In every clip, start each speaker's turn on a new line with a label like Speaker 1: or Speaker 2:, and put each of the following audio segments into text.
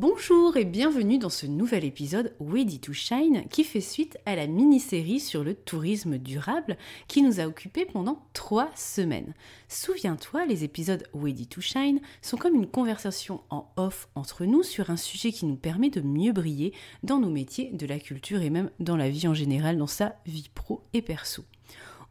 Speaker 1: Bonjour et bienvenue dans ce nouvel épisode Ready to Shine qui fait suite à la mini-série sur le tourisme durable qui nous a occupé pendant trois semaines. Souviens-toi, les épisodes Ready to Shine sont comme une conversation en off entre nous sur un sujet qui nous permet de mieux briller dans nos métiers de la culture et même dans la vie en général, dans sa vie pro et perso.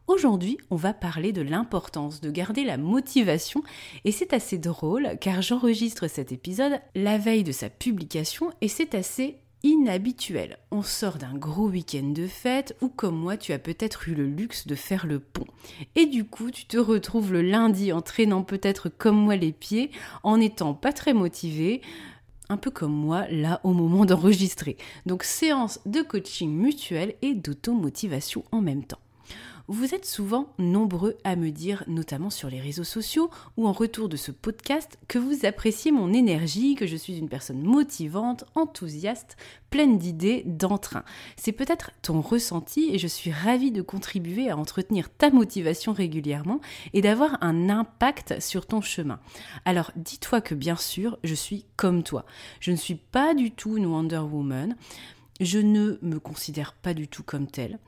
Speaker 1: Aujourd'hui, on va parler de l'importance de garder la motivation et c'est assez drôle car j'enregistre cet épisode la veille de sa publication et c'est assez inhabituel. On sort d'un gros week-end de fête ou comme moi tu as peut-être eu le luxe de faire le pont. Et du coup tu te retrouves le lundi en traînant peut-être comme moi les pieds, en étant pas très motivé, un peu comme moi là au moment d'enregistrer. Donc séance de coaching mutuel et d'automotivation en même temps. Vous êtes souvent nombreux à me dire, notamment sur les réseaux sociaux ou en retour de ce podcast, que vous appréciez mon énergie, que je suis une personne motivante, enthousiaste, pleine d'idées, d'entrain. C'est peut-être ton ressenti et je suis ravie de contribuer à entretenir ta motivation régulièrement et d'avoir un impact sur ton chemin. Alors dis-toi que bien sûr, je suis comme toi. Je ne suis pas du tout une Wonder Woman. Je ne me considère pas du tout comme telle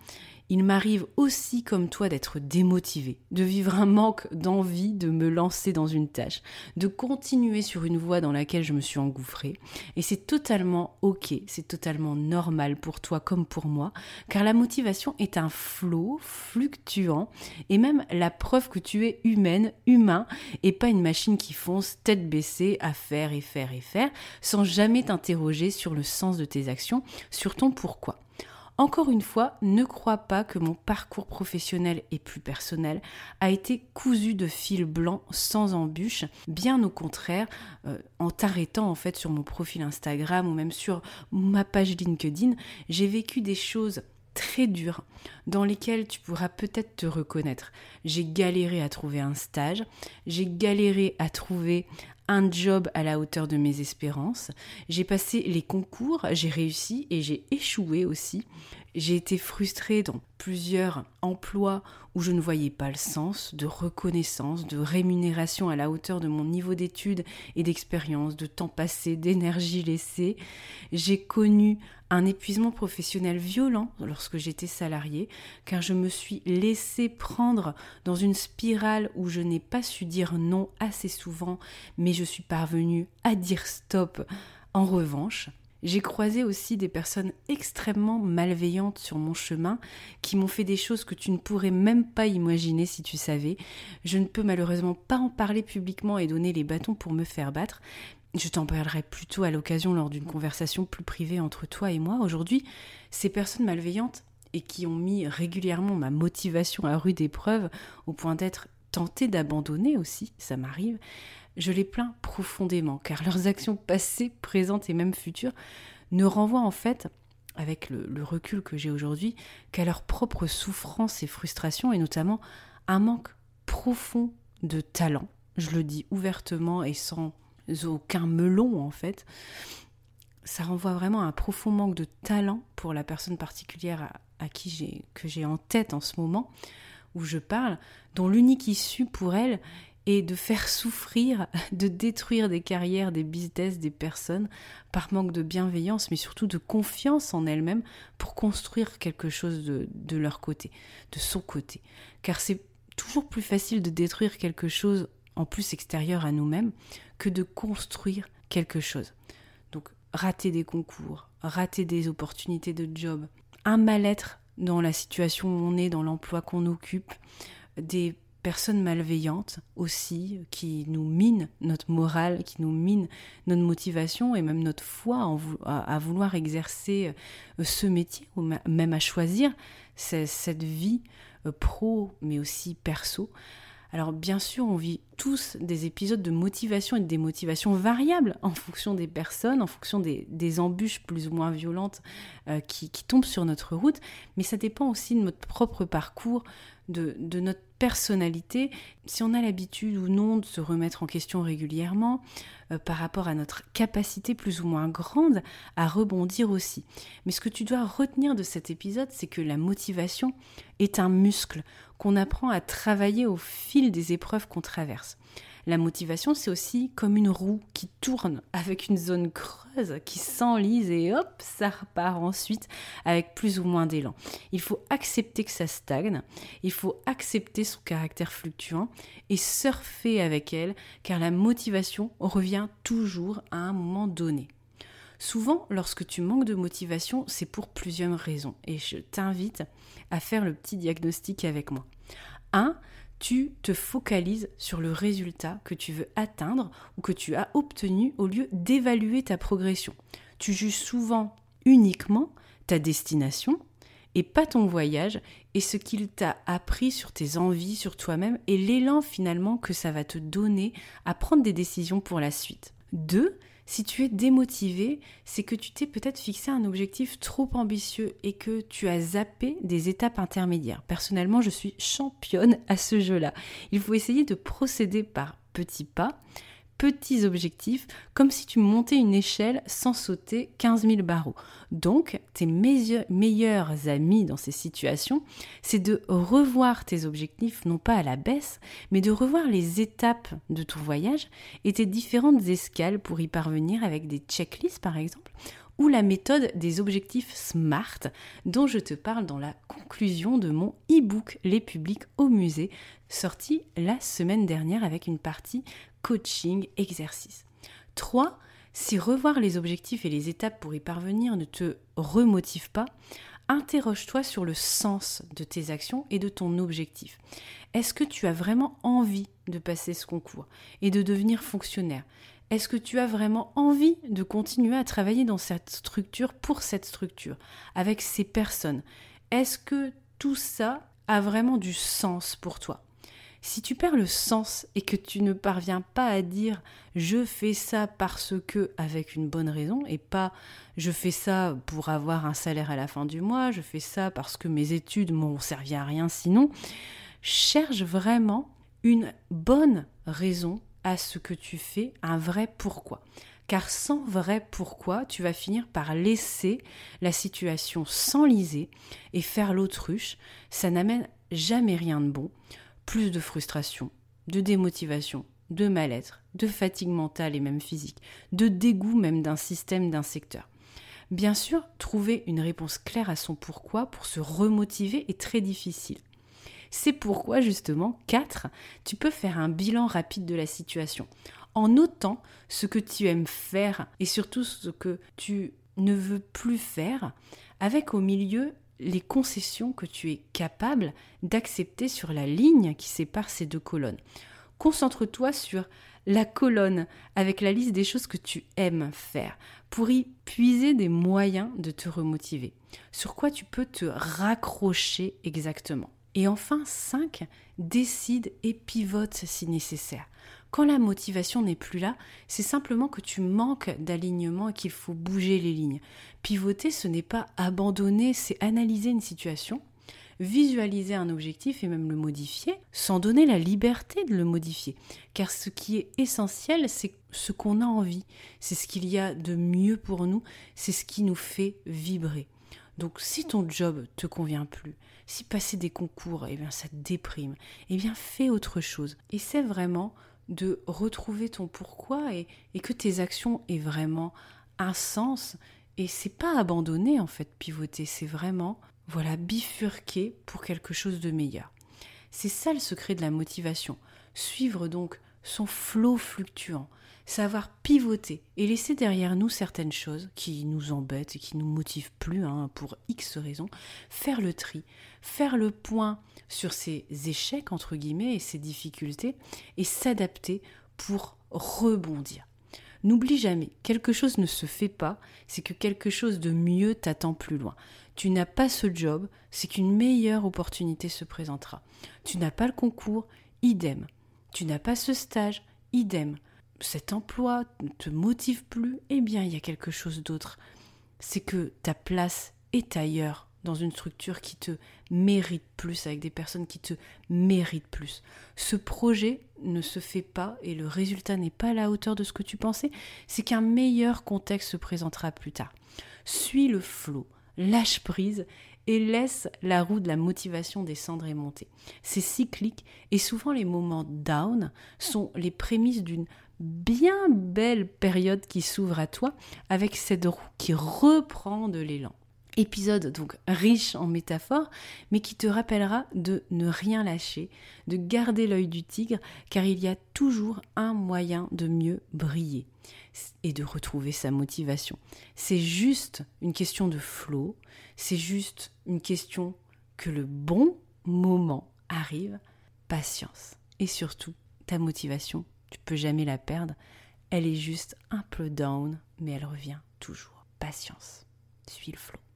Speaker 1: il m'arrive aussi comme toi d'être démotivé, de vivre un manque d'envie de me lancer dans une tâche, de continuer sur une voie dans laquelle je me suis engouffrée. Et c'est totalement ok, c'est totalement normal pour toi comme pour moi, car la motivation est un flot fluctuant et même la preuve que tu es humaine, humain, et pas une machine qui fonce tête baissée à faire et faire et faire, sans jamais t'interroger sur le sens de tes actions, sur ton pourquoi. Encore une fois, ne crois pas que mon parcours professionnel et plus personnel a été cousu de fil blanc sans embûche, bien au contraire, euh, en t'arrêtant en fait sur mon profil Instagram ou même sur ma page LinkedIn, j'ai vécu des choses très dures dans lesquelles tu pourras peut-être te reconnaître. J'ai galéré à trouver un stage, j'ai galéré à trouver un job à la hauteur de mes espérances. J'ai passé les concours, j'ai réussi et j'ai échoué aussi. J'ai été frustrée dans plusieurs emplois où je ne voyais pas le sens de reconnaissance, de rémunération à la hauteur de mon niveau d'études et d'expérience, de temps passé, d'énergie laissée. J'ai connu un épuisement professionnel violent lorsque j'étais salariée, car je me suis laissée prendre dans une spirale où je n'ai pas su dire non assez souvent, mais je suis parvenue à dire stop. En revanche, J'ai croisé aussi des personnes extrêmement malveillantes sur mon chemin qui m'ont fait des choses que tu ne pourrais même pas imaginer si tu savais. Je ne peux malheureusement pas en parler publiquement et donner les bâtons pour me faire battre. Je t'en parlerai plutôt à l'occasion lors d'une conversation plus privée entre toi et moi. Aujourd'hui, ces personnes malveillantes et qui ont mis régulièrement ma motivation à rude épreuve au point d'être tentées d'abandonner aussi, ça m'arrive, je les plains profondément, car leurs actions passées, présentes et même futures ne renvoient en fait, avec le, recul que j'ai aujourd'hui, qu'à leur propre souffrance et frustration, et notamment un manque profond de talent. Je le dis ouvertement et sans aucun melon en fait. Ça renvoie vraiment à un profond manque de talent pour la personne particulière à, qui j'ai que j'ai en tête en ce moment où je parle, dont l'unique issue pour elle et de faire souffrir, de détruire des carrières, des business, des personnes par manque de bienveillance, mais surtout de confiance en elles-mêmes pour construire quelque chose de, de leur côté, de son côté. Car c'est toujours plus facile de détruire quelque chose plus extérieur à nous-mêmes que de construire quelque chose. Donc rater des concours, rater des opportunités de job, un mal-être dans la situation où on est, dans l'emploi qu'on occupe, des personnes malveillantes aussi qui nous minent notre morale, qui nous minent notre motivation et même notre foi à, vouloir exercer euh, ce métier ou même à choisir cette vie euh, pro mais aussi perso. Alors bien sûr, on vit tous des épisodes de motivation et de démotivation variables en fonction des personnes, en fonction des, embûches plus ou moins violentes euh, qui, qui, tombent sur notre route, mais ça dépend aussi de notre propre parcours, de, notre personnalité, si on a l'habitude ou non de se remettre en question régulièrement euh, par rapport à notre capacité plus ou moins grande à rebondir aussi. Mais ce que tu dois retenir de cet épisode, c'est que la motivation est un muscle qu'on apprend à travailler au fil des épreuves qu'on traverse. La motivation, c'est aussi comme une roue qui tourne avec une zone creuse qui s'enlise et hop, ça repart ensuite avec plus ou moins d'élan. Il faut accepter que ça stagne, il faut accepter son caractère fluctuant et surfer avec elle car la motivation revient toujours à un moment donné. Souvent, lorsque tu manques de motivation, c'est pour plusieurs raisons et je t'invite à faire le petit diagnostic avec moi. 1 tu te focalises sur le résultat que tu veux atteindre ou que tu as obtenu au lieu d'évaluer ta progression. Tu juges souvent uniquement ta destination et pas ton voyage et ce qu'il t'a appris sur tes envies, sur toi-même et l'élan finalement que ça va te donner à prendre des décisions pour la suite. 2. Si tu es démotivé, c'est que tu t'es peut-être fixé un objectif trop ambitieux et que tu as zappé des étapes intermédiaires. Personnellement, je suis championne à ce jeu-là. Il faut essayer de procéder par petits pas petits objectifs, comme si tu montais une échelle sans sauter 15 000 barreaux. Donc, tes meilleurs amis dans ces situations, c'est de revoir tes objectifs, non pas à la baisse, mais de revoir les étapes de ton voyage et tes différentes escales pour y parvenir avec des checklists, par exemple, ou la méthode des objectifs SMART dont je te parle dans la conclusion de mon e-book Les publics au musée, sorti la semaine dernière avec une partie coaching, exercice. 3. Si revoir les objectifs et les étapes pour y parvenir ne te remotive pas, interroge-toi sur le sens de tes actions et de ton objectif. Est-ce que tu as vraiment envie de passer ce concours et de devenir fonctionnaire? Est-ce que tu as vraiment envie de continuer à travailler dans cette structure pour cette structure, avec ces personnes? Est-ce que tout ça a vraiment du sens pour toi? Si tu perds le sens et que tu ne parviens pas à dire je fais ça parce que avec une bonne raison et pas je fais ça pour avoir un salaire à la fin du mois, je fais ça parce que mes études m'ont servi à rien sinon, cherche vraiment une bonne raison à ce que tu fais, un vrai pourquoi. Car sans vrai pourquoi, tu vas finir par laisser la situation s'enliser et faire l'autruche. Ça n'amène jamais rien de bon plus de frustration, de démotivation, de mal-être, de fatigue mentale et même physique, de dégoût même d'un système, d'un secteur. Bien sûr, trouver une réponse claire à son pourquoi pour se remotiver est très difficile. C'est pourquoi justement, 4, tu peux faire un bilan rapide de la situation en notant ce que tu aimes faire et surtout ce que tu ne veut plus faire avec au milieu les concessions que tu es capable d'accepter sur la ligne qui sépare ces deux colonnes. Concentre-toi sur la colonne avec la liste des choses que tu aimes faire pour y puiser des moyens de te remotiver. Sur quoi tu peux te raccrocher exactement. Et enfin, 5, décide et pivote si nécessaire. Quand la motivation n'est plus là, c'est simplement que tu manques d'alignement et qu'il faut bouger les lignes. Pivoter, ce n'est pas abandonner, c'est analyser une situation, visualiser un objectif et même le modifier, sans donner la liberté de le modifier. Car ce qui est essentiel, c'est ce qu'on a envie, c'est ce qu'il y a de mieux pour nous, c'est ce qui nous fait vibrer. Donc si ton job te convient plus, si passer des concours, eh bien ça te déprime, eh bien fais autre chose. C'est vraiment de retrouver ton pourquoi et, et, que tes actions aient vraiment un sens. Et c'est pas abandonner en fait, pivoter, c'est vraiment voilà bifurquer pour quelque chose de meilleur. C'est ça le secret de la motivation. Suivre donc son flot fluctuant, savoir pivoter et laisser derrière nous certaines choses qui nous embêtent et qui nous motivent plus hein, pour X raisons, faire le tri, faire le point sur ses échecs entre guillemets et ses difficultés et s'adapter pour rebondir. N'oublie jamais, quelque chose ne se fait pas, c'est que quelque chose de mieux t'attend plus loin. Tu n'as pas ce job, c'est qu'une meilleure opportunité se présentera. Tu n'as pas le concours, idem. Tu n'as pas ce stage, idem. Cet emploi ne te motive plus, eh bien il y a quelque chose d'autre. C'est que ta place est ailleurs, dans une structure qui te mérite plus, avec des personnes qui te méritent plus. Ce projet ne se fait pas et le résultat n'est pas à la hauteur de ce que tu pensais, c'est qu'un meilleur contexte se présentera plus tard. Suis le flot, lâche prise et laisse la roue de la motivation descendre et monter. C'est cyclique et souvent les moments down sont les prémices d'une bien belle période qui s'ouvre à toi avec cette roue qui reprend de l'élan. Épisode donc riche en métaphores, mais qui te rappellera de ne rien lâcher, de garder l'œil du tigre, car il y a toujours un moyen de mieux briller et de retrouver sa motivation. C'est juste une question de flow, c'est juste une question que le bon moment arrive, patience. Et surtout, ta motivation, tu peux jamais la perdre, elle est juste un peu down, mais elle revient toujours. Patience, suis le flow.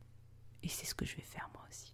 Speaker 1: Et c'est ce que je vais faire moi aussi.